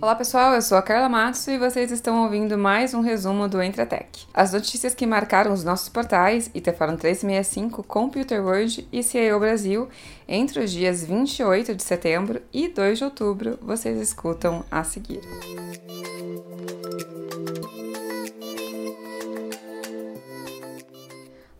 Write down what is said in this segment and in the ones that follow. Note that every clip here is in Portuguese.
Olá pessoal, eu sou a Carla Matos e vocês estão ouvindo mais um resumo do Entratec. As notícias que marcaram os nossos portais IT Forum 365, Computer World e CIO Brasil entre os dias 28 de setembro e 2 de outubro, vocês escutam a seguir.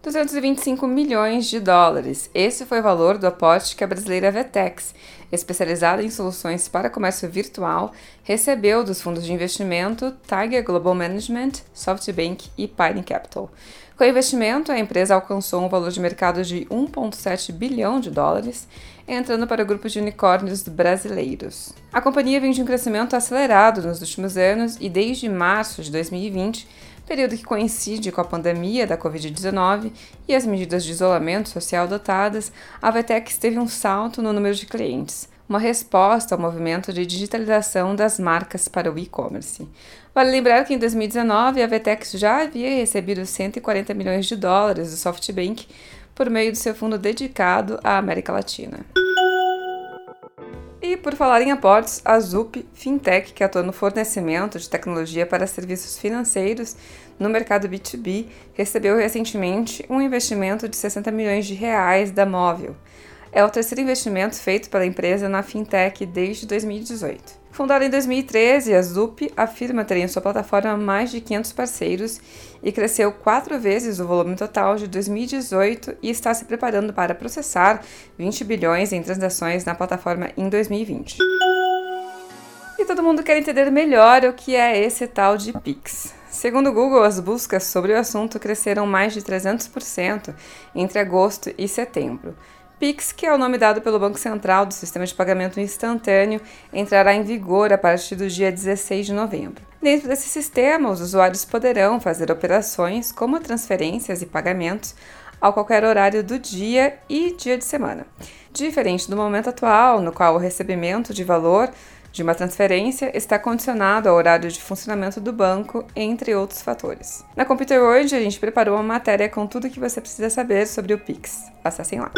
225 milhões de dólares. Esse foi o valor do aporte que a brasileira Vetex, especializada em soluções para comércio virtual, recebeu dos fundos de investimento Tiger Global Management, SoftBank e Pine Capital. Com o investimento, a empresa alcançou um valor de mercado de 1,7 bilhão de dólares, entrando para o grupo de unicórnios brasileiros. A companhia vem de um crescimento acelerado nos últimos anos e desde março de 2020 período que coincide com a pandemia da Covid-19 e as medidas de isolamento social adotadas, a Vetex teve um salto no número de clientes, uma resposta ao movimento de digitalização das marcas para o e-commerce. Vale lembrar que em 2019 a Vetex já havia recebido 140 milhões de dólares do SoftBank por meio do seu fundo dedicado à América Latina. E por falar em aportes, a ZUP Fintech, que atua no fornecimento de tecnologia para serviços financeiros no mercado B2B, recebeu recentemente um investimento de 60 milhões de reais da Móvel. É o terceiro investimento feito pela empresa na fintech desde 2018. Fundada em 2013, a Zup afirma ter em sua plataforma mais de 500 parceiros e cresceu quatro vezes o volume total de 2018 e está se preparando para processar 20 bilhões em transações na plataforma em 2020. E todo mundo quer entender melhor o que é esse tal de Pix. Segundo o Google, as buscas sobre o assunto cresceram mais de 300% entre agosto e setembro. Pix, que é o nome dado pelo Banco Central do Sistema de Pagamento Instantâneo, entrará em vigor a partir do dia 16 de novembro. Dentro desse sistema, os usuários poderão fazer operações como transferências e pagamentos a qualquer horário do dia e dia de semana. Diferente do momento atual, no qual o recebimento de valor de uma transferência está condicionado ao horário de funcionamento do banco, entre outros fatores. Na Computer World, a gente preparou uma matéria com tudo o que você precisa saber sobre o Pix. Acessem lá.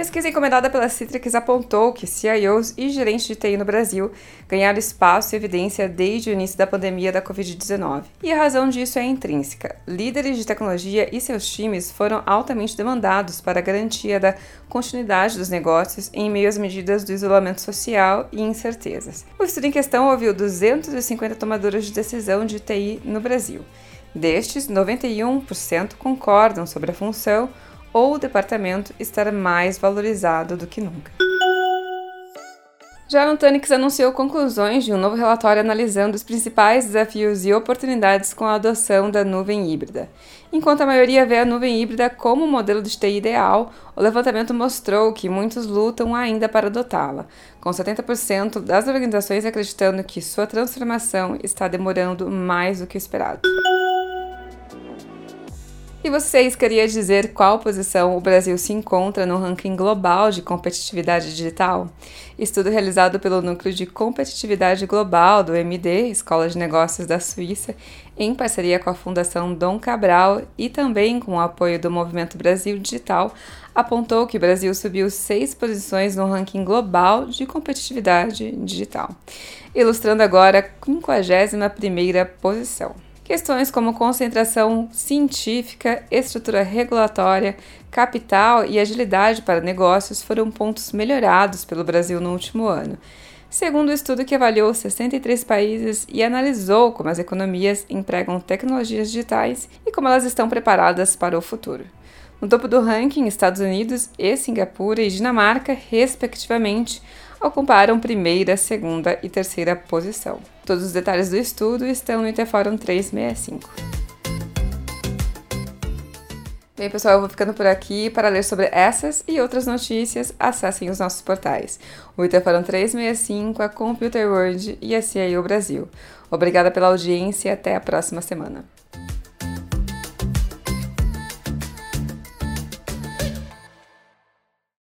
Pesquisa encomendada pela Citrix apontou que CIOs e gerentes de TI no Brasil ganharam espaço e evidência desde o início da pandemia da Covid-19. E a razão disso é intrínseca. Líderes de tecnologia e seus times foram altamente demandados para a garantia da continuidade dos negócios em meio às medidas do isolamento social e incertezas. O estudo em questão ouviu 250 tomadores de decisão de TI no Brasil. Destes, 91% concordam sobre a função ou o departamento estar mais valorizado do que nunca. Já Nutanix anunciou conclusões de um novo relatório analisando os principais desafios e oportunidades com a adoção da nuvem híbrida. Enquanto a maioria vê a nuvem híbrida como o modelo de TI ideal, o levantamento mostrou que muitos lutam ainda para adotá-la, com 70% das organizações acreditando que sua transformação está demorando mais do que o esperado. Vocês queriam dizer qual posição o Brasil se encontra no ranking global de competitividade digital? Estudo realizado pelo Núcleo de Competitividade Global do MD, Escola de Negócios da Suíça, em parceria com a Fundação Dom Cabral e também com o apoio do Movimento Brasil Digital, apontou que o Brasil subiu seis posições no ranking global de competitividade digital, ilustrando agora a 51ª posição. Questões como concentração científica, estrutura regulatória, capital e agilidade para negócios foram pontos melhorados pelo Brasil no último ano. Segundo o um estudo que avaliou 63 países e analisou como as economias empregam tecnologias digitais e como elas estão preparadas para o futuro. No topo do ranking, Estados Unidos e Singapura e Dinamarca, respectivamente, ocuparam primeira, segunda e terceira posição. Todos os detalhes do estudo estão no Interforum 365. Bem, pessoal, eu vou ficando por aqui. Para ler sobre essas e outras notícias, acessem os nossos portais: o Interforum 365, a Computer World e a CIO Brasil. Obrigada pela audiência e até a próxima semana.